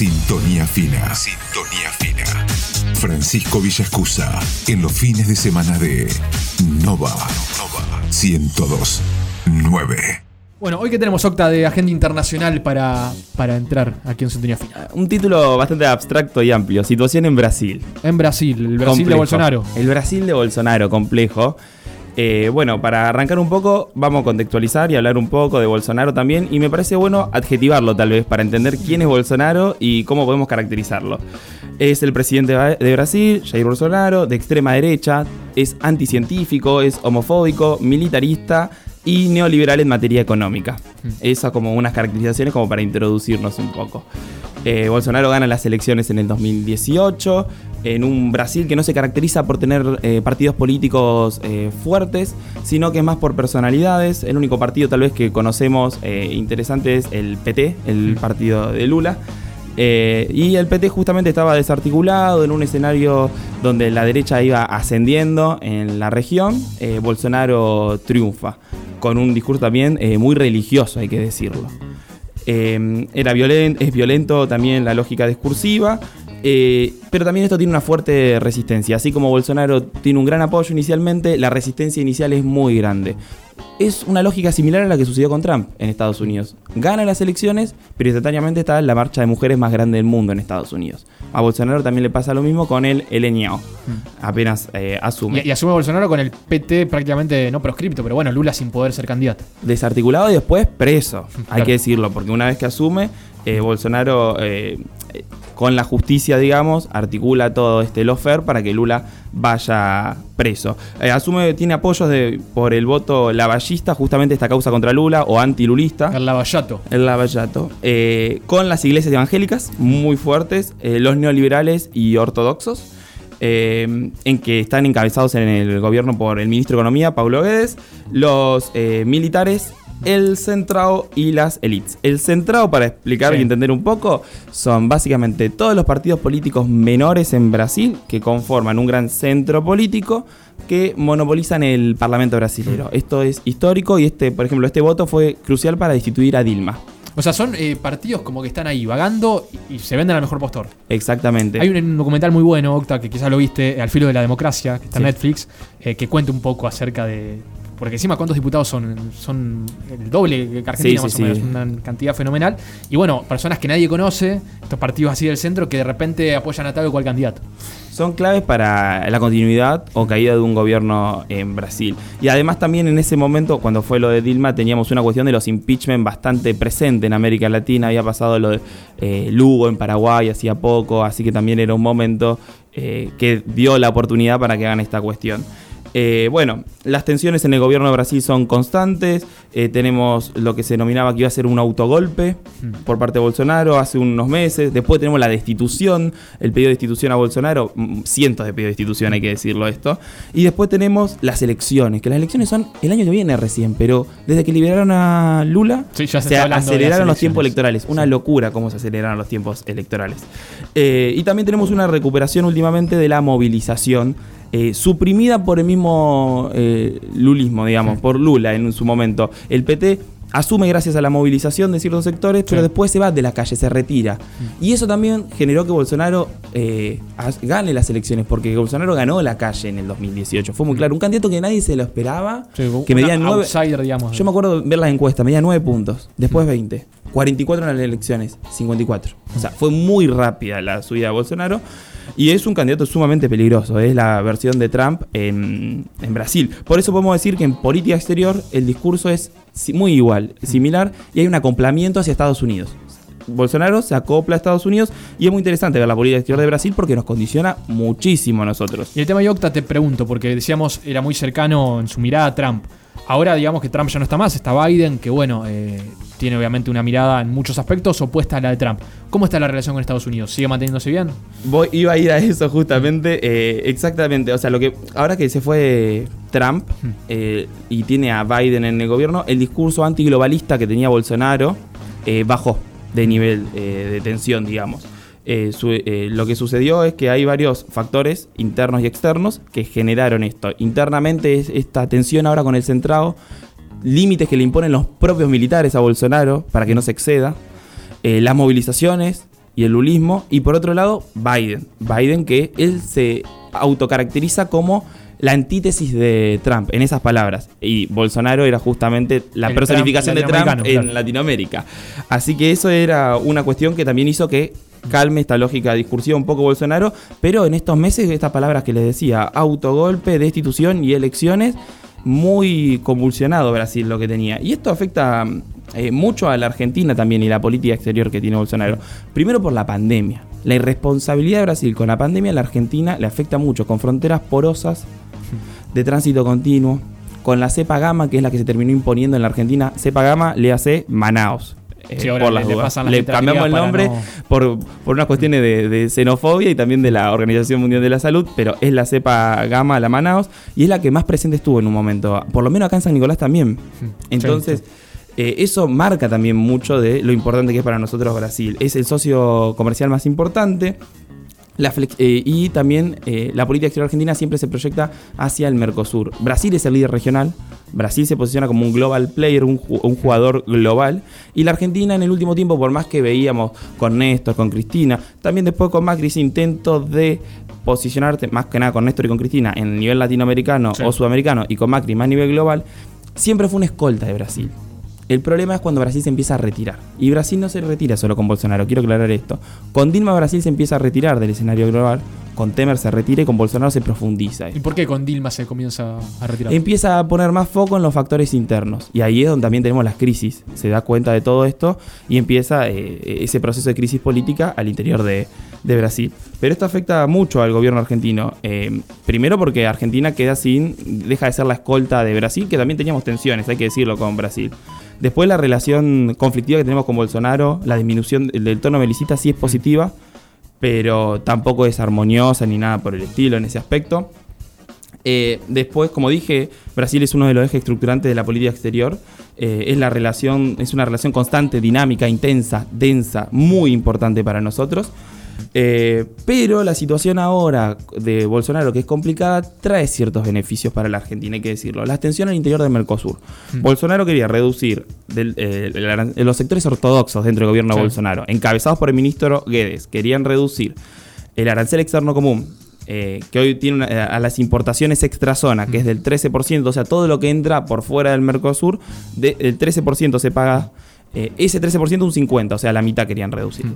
Sintonía fina. Sintonía fina. Francisco Villascusa en los fines de semana de Nova. Nova 102.9. Bueno, hoy que tenemos Octa de Agenda Internacional para, para entrar aquí en Sintonía Fina. Un título bastante abstracto y amplio. Situación en Brasil. En Brasil, el Brasil de. Bolsonaro. El Brasil de Bolsonaro, complejo. Eh, bueno, para arrancar un poco, vamos a contextualizar y hablar un poco de Bolsonaro también. Y me parece bueno adjetivarlo tal vez para entender quién es Bolsonaro y cómo podemos caracterizarlo. Es el presidente de Brasil, Jair Bolsonaro, de extrema derecha, es anticientífico, es homofóbico, militarista y neoliberal en materia económica. Esas como unas caracterizaciones como para introducirnos un poco. Eh, Bolsonaro gana las elecciones en el 2018 en un Brasil que no se caracteriza por tener eh, partidos políticos eh, fuertes, sino que es más por personalidades. El único partido tal vez que conocemos interesante es el PT, el partido de Lula. Eh, y el PT justamente estaba desarticulado en un escenario donde la derecha iba ascendiendo en la región. Eh, Bolsonaro triunfa con un discurso también eh, muy religioso, hay que decirlo. Eh, era violen- es violento también la lógica discursiva, eh, pero también esto tiene una fuerte resistencia. Así como Bolsonaro tiene un gran apoyo inicialmente, la resistencia inicial es muy grande. Es una lógica similar a la que sucedió con Trump en Estados Unidos. Gana las elecciones, pero instantáneamente está la marcha de mujeres más grande del mundo en Estados Unidos. A Bolsonaro también le pasa lo mismo con el LNO. Apenas eh, asume. Y, y asume Bolsonaro con el PT prácticamente no proscripto, pero bueno, Lula sin poder ser candidato. desarticulado y después preso, hay que decirlo, porque una vez que asume, eh, Bolsonaro, eh, con la justicia, digamos, articula todo este lofer para que Lula vaya preso. Eh, asume, tiene apoyos de, por el voto lavallista, justamente esta causa contra Lula, o anti-lulista. El Lavallato. El lavallato. Eh, con las iglesias evangélicas muy fuertes, eh, los neoliberales y ortodoxos, eh, en que están encabezados en el gobierno por el ministro de Economía, Paulo Guedes, los eh, militares, el centrado y las elites. El centrado, para explicar Sí. y entender un poco, son básicamente todos los partidos políticos menores en Brasil que conforman un gran centro político que monopolizan el parlamento brasilero. Esto es histórico y este, por ejemplo, este voto fue crucial para destituir a Dilma. O sea, son eh, partidos como que están ahí vagando y, se venden al mejor postor. Exactamente. Hay un, un documental muy bueno, Octa, que quizás lo viste, Al filo de la democracia, que está en Sí. Netflix, eh, que cuenta un poco acerca de. Porque encima, ¿cuántos diputados son? Son el doble que Argentina, Sí, más sí, o menos, sí. una cantidad fenomenal. Y bueno, personas que nadie conoce, estos partidos así del centro, que de repente apoyan a tal o cual candidato. Son claves para la continuidad o caída de un gobierno en Brasil. Y además también en ese momento, cuando fue lo de Dilma, teníamos una cuestión de los impeachment bastante presente en América Latina. Había pasado lo de eh, Lugo en Paraguay hacía poco, así que también era un momento eh, que dio la oportunidad para que hagan esta cuestión. Eh, bueno, las tensiones en el gobierno de Brasil son constantes. Eh, tenemos lo que se denominaba que iba a ser un autogolpe por parte de Bolsonaro hace unos meses. Después tenemos la destitución, el pedido de destitución a Bolsonaro. mm, Cientos de pedidos de destitución, hay que decirlo esto. Y después tenemos las elecciones, que las elecciones son el año que viene recién, pero desde que liberaron a Lula, Sí, ya se aceleraron los tiempos electorales. Una Sí. locura cómo se aceleraron los tiempos electorales. Eh, y también tenemos una recuperación últimamente de la movilización. Eh, suprimida por el mismo eh, lulismo, digamos, por Lula en su momento. El PT asume gracias a la movilización de ciertos sectores, pero después se va de la calle, se retira. Y eso también generó que Bolsonaro eh, gane las elecciones, porque Bolsonaro ganó la calle en el 2018. Fue muy claro. Un candidato que nadie se lo esperaba, que medía una nueve, outsider, digamos. yo me acuerdo ver las encuestas, medía 9 puntos, después 20, 44 en las elecciones, 54. O sea, fue muy rápida la subida de Bolsonaro y es un candidato sumamente peligroso, es la versión de Trump en, en Brasil. Por eso podemos decir que en política exterior el discurso es muy igual, similar y hay un acoplamiento hacia Estados Unidos. Bolsonaro se acopla a Estados Unidos y es muy interesante ver la política exterior de Brasil porque nos condiciona muchísimo a nosotros. Y el tema de Octa te pregunto, porque decíamos era muy cercano en su mirada a Trump. Ahora digamos que Trump ya no está más, está Biden, que bueno, eh, tiene obviamente una mirada en muchos aspectos opuesta a la de Trump. ¿Cómo está la relación con Estados Unidos? ¿Sigue manteniéndose bien? Voy, iba a ir a eso justamente, eh, exactamente. O sea, lo que ahora que se fue Trump eh, y tiene a Biden en el gobierno, el discurso antiglobalista que tenía Bolsonaro bajó de nivel de tensión, digamos. Eh, su- eh, lo que sucedió es que hay varios factores internos y externos que generaron esto. Internamente es esta tensión ahora con el centrado, límites que le imponen los propios militares a Bolsonaro para que no se exceda, eh, las movilizaciones, y el lulismo. Y por otro lado, Biden. Biden que él se autocaracteriza como la antítesis de Trump, en esas palabras. Y Bolsonaro era justamente la El personificación de Trump en claro. Latinoamérica. Así que eso era una cuestión que también hizo que calme esta lógica discursiva un poco Bolsonaro, pero en estos meses estas palabras que les decía, autogolpe, destitución y elecciones, muy convulsionado Brasil lo que tenía. Y esto afecta eh, mucho a la Argentina también y la política exterior que tiene Bolsonaro. Primero por la pandemia. La irresponsabilidad de Brasil con la pandemia a la Argentina le afecta mucho, con fronteras porosas, de tránsito continuo, con la cepa gamma, que es la que se terminó imponiendo en la Argentina. Cepa gamma, le hace Manaos. Eh, Sí, ahora le- le pasan las Le letras cambiamos el nombre no- por, por unas cuestiones de, de xenofobia y también de la Organización Mundial de la Salud, pero es la cepa gamma, la Manaos, y es la que más presente estuvo en un momento. Por lo menos acá en San Nicolás también. Entonces, eh, eso marca también mucho de lo importante que es para nosotros Brasil. Es el socio comercial más importante. La flex- eh, y también eh, la política exterior argentina siempre se proyecta hacia el Mercosur. Brasil es el líder regional, Brasil se posiciona como un global player, un, ju- un jugador global, y la Argentina en el último tiempo, por más que veíamos con Néstor, con Cristina, también después con Macri ese intento de posicionarte más que nada con Néstor y con Cristina en el nivel latinoamericano Sí. o sudamericano y con Macri más a nivel global, siempre fue una escolta de Brasil. El problema es cuando Brasil se empieza a retirar. Y Brasil no se retira solo con Bolsonaro, quiero aclarar esto. Con Dilma Brasil se empieza a retirar del escenario global, con Temer se retira y con Bolsonaro se profundiza. ¿Y por qué con Dilma se comienza a retirar? Empieza a poner más foco en los factores internos. Y ahí es donde también tenemos las crisis. Se da cuenta de todo esto y empieza eh, ese proceso de crisis política al interior de, de Brasil. Pero esto afecta mucho al gobierno argentino. Eh, primero porque Argentina queda sin, deja de ser la escolta de Brasil, que también teníamos tensiones, hay que decirlo, con Brasil. Después la relación conflictiva que tenemos con Bolsonaro, la disminución del tono belicista sí es positiva, pero tampoco es armoniosa ni nada por el estilo en ese aspecto. Eh, después, como dije, Brasil es uno de los ejes estructurantes de la política exterior. Eh, es, la relación, es una relación constante, dinámica, intensa, densa, muy importante para nosotros. Eh, pero la situación ahora de Bolsonaro, que es complicada, trae ciertos beneficios para la Argentina, hay que decirlo. La extensión al interior del Mercosur. Mm. Bolsonaro quería reducir del- eh, el los sectores ortodoxos dentro del gobierno de. Bolsonaro, encabezados por el ministro Guedes, querían reducir el arancel externo común, eh, que hoy tiene una- a las importaciones extrazona, que es del 13%, o sea, todo lo que entra por fuera del Mercosur, de- el 13% se paga, eh, ese 13% un 50%, o sea, la mitad querían reducirlo.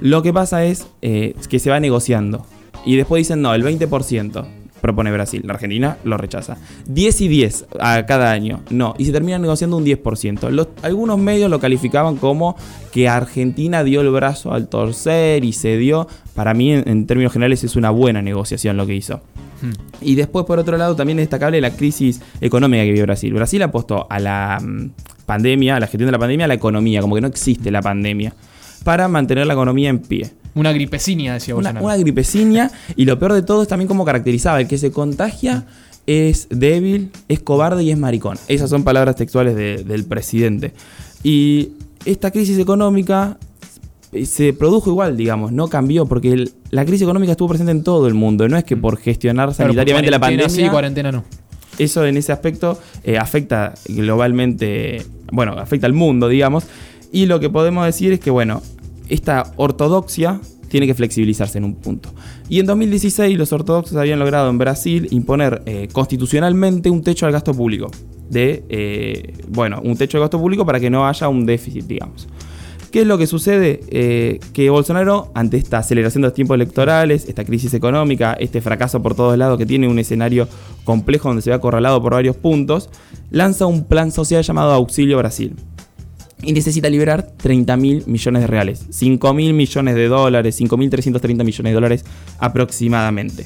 Lo que pasa es eh, que se va negociando. Y después dicen, no, el 20% propone Brasil. La Argentina lo rechaza. 10 y 10 a cada año. No. Y se termina negociando un 10%. Los- algunos medios lo calificaban como que Argentina dio el brazo al torcer y cedió. Para mí, en, en términos generales, es una buena negociación lo que hizo. Hmm. Y después, por otro lado, también es destacable la crisis económica que vive Brasil. Brasil apostó a la mm, pandemia, a la gestión de la pandemia, a la economía, como que no existe la pandemia, para mantener la economía en pie. Una gripecinia, decía Una, Bolsonaro. una gripeciña, y lo peor de todo es también cómo caracterizaba. El que se contagia es débil, es cobarde y es maricón. Esas son palabras textuales de- del presidente. Y esta crisis económica se produjo igual, digamos, no cambió, porque el- la crisis económica estuvo presente en todo el mundo. No es que por gestionar sanitariamente la pandemia Sí, cuarentena no. eso en ese aspecto eh, afecta globalmente, bueno, afecta al mundo, digamos. Y lo que podemos decir es que, bueno, esta ortodoxia tiene que flexibilizarse en un punto. Y en 2016 los ortodoxos habían logrado en Brasil imponer eh, constitucionalmente un techo al gasto público. De, eh, bueno, un techo de gasto público para que no haya un déficit, digamos. ¿Qué es lo que sucede? Eh, que Bolsonaro, ante esta aceleración de los tiempos electorales, esta crisis económica, este fracaso por todos lados que tiene un escenario complejo donde se ve acorralado por varios puntos, lanza un plan social llamado Auxilio Brasil. Y necesita liberar 30 mil millones de reales, 5 mil millones de dólares, 5.330 millones de dólares aproximadamente.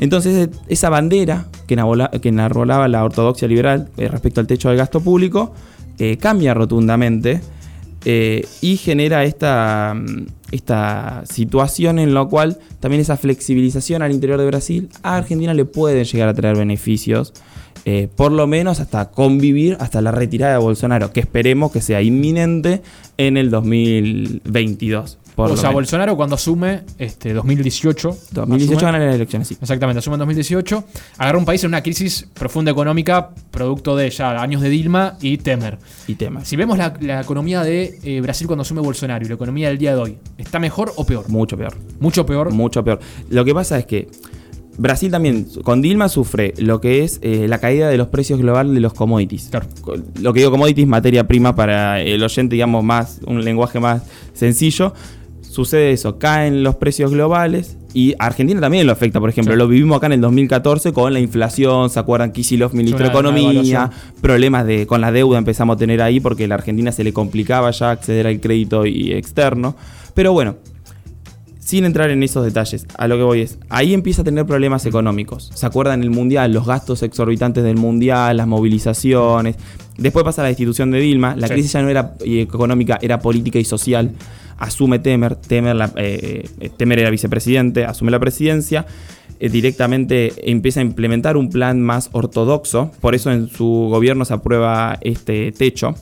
Entonces, esa bandera que, que enarbolaba la ortodoxia liberal eh, respecto al techo del gasto público eh, cambia rotundamente eh, y genera esta, mm, esta situación en la cual también esa flexibilización al interior de Brasil a Argentina le pueden llegar a traer beneficios, eh, por lo menos hasta convivir hasta la retirada de Bolsonaro, que esperemos que sea inminente en el 2022. Por o sea, menos. Bolsonaro cuando asume este 2018. 2018 asume- gana las elecciones, sí. Exactamente, asume en 2018. Agarra un país en una crisis profunda económica, producto de ya años de Dilma y Temer. Y temas. Si vemos la, la economía de eh, Brasil cuando asume Bolsonaro y la economía del día de hoy, ¿está mejor o peor? Mucho peor. Mucho peor. Mucho peor. Lo que pasa es que Brasil también, con Dilma, sufre lo que es eh, la caída de los precios globales de los commodities. Claro. Lo que digo commodities, materia prima para el oyente, digamos, más, un lenguaje más sencillo. Sucede eso, caen los precios globales y Argentina también lo afecta, por ejemplo, Sí. lo vivimos acá en el 2014 con la inflación, ¿se acuerdan? Kicillof, ministro de Economía, problemas de, con la deuda empezamos a tener ahí porque a la Argentina se le complicaba ya acceder al crédito y externo. Pero bueno, sin entrar en esos detalles, a lo que voy es, ahí empieza a tener problemas económicos. ¿Se acuerdan el Mundial? Los gastos exorbitantes del Mundial, las movilizaciones. Después pasa la destitución de Dilma, la Sí. crisis ya no era eh, económica, era política y social. Asume Temer, Temer, la- eh, eh, Temer era vicepresidente, asume la presidencia. eh, directamente empieza a implementar un plan más ortodoxo, por eso en su gobierno se aprueba este techo,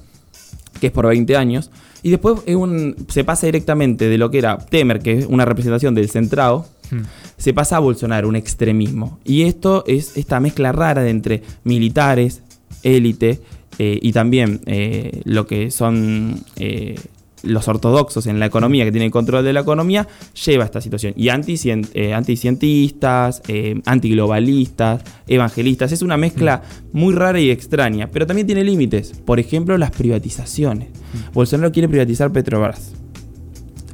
que es por 20 años. Y después es un- se pasa directamente de lo que era Temer, que es una representación del centrado, Hmm. se pasa a Bolsonaro, un extremismo. Y esto es esta mezcla rara de entre militares, élite eh, y también eh, lo que son eh, los ortodoxos en la economía, que tienen control de la economía, lleva a esta situación. Y anticien- anticientistas, antiglobalistas, evangelistas. Es una mezcla muy rara y extraña, pero también tiene límites. Por ejemplo, las privatizaciones. Bolsonaro quiere privatizar Petrobras.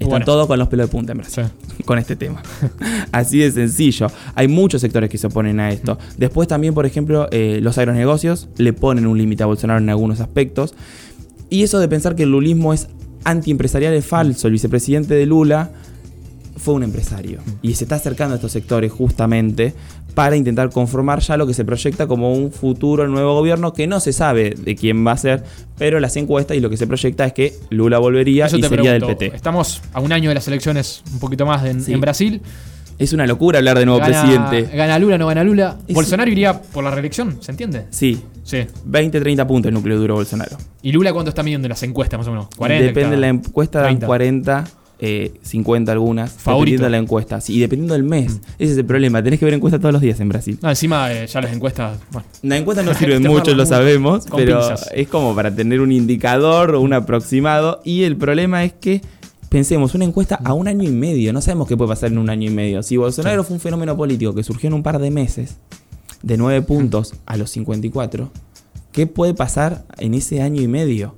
Están Bueno. todos con los pelos de punta en Brasil Sí. con este tema. Así de sencillo. Hay muchos sectores que se oponen a esto. Después también, por ejemplo, eh, los agronegocios le ponen un límite a Bolsonaro en algunos aspectos. Y eso de pensar que el lulismo es antiempresarial es falso. El vicepresidente de Lula fue un empresario. Y se está acercando a estos sectores justamente para intentar conformar ya lo que se proyecta como un futuro nuevo gobierno que no se sabe de quién va a ser, pero las encuestas y lo que se proyecta es que Lula volvería Eso y sería pregunto. del PT. Estamos a un año de las elecciones, un poquito más en, Sí. en Brasil. Es una locura hablar de nuevo Gana, presidente. gana Lula, no gana Lula. Es- Bolsonaro iría por la reelección, ¿se entiende? Sí, Sí. 20, 30 puntos el núcleo duro Bolsonaro. ¿Y Lula cuánto está midiendo en las encuestas, más o menos? 40. Depende de la encuesta, dan 30. 40, eh, 50 algunas. Favorito. Dependiendo de la encuesta. Sí, y dependiendo del mes. Ese es el problema. Tenés que ver encuestas todos los días en Brasil. No, encima eh, ya las encuestas. Bueno, La encuesta no Hay que sirve tomarla mucho, lo sabemos, pero pinzas. es como para tener un indicador o un aproximado. Y el problema es que, pensemos, una encuesta a un año y medio. No sabemos qué puede pasar en un año y medio. Si Bolsonaro fue un fenómeno político que surgió en un par de meses, de 9 puntos a los 54, ¿qué puede pasar en ese año y medio?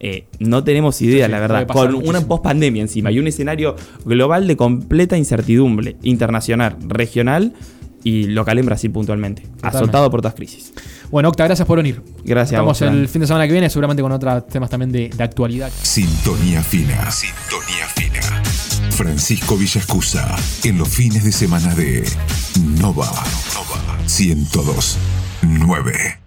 Eh, no tenemos idea, Sí, la verdad. Con una post-pandemia encima y un escenario global de completa incertidumbre, internacional, regional y local en Brasil puntualmente. Totalmente. Azotado por todas crisis. Bueno, Octa, gracias por venir. Gracias a Estamos vos, Fran. el fin de semana que viene, seguramente con otros temas también de, de actualidad. Sintonía fina. Sintonía fina. Francisco Villascusa en los fines de semana de Nova. Nova 102.9.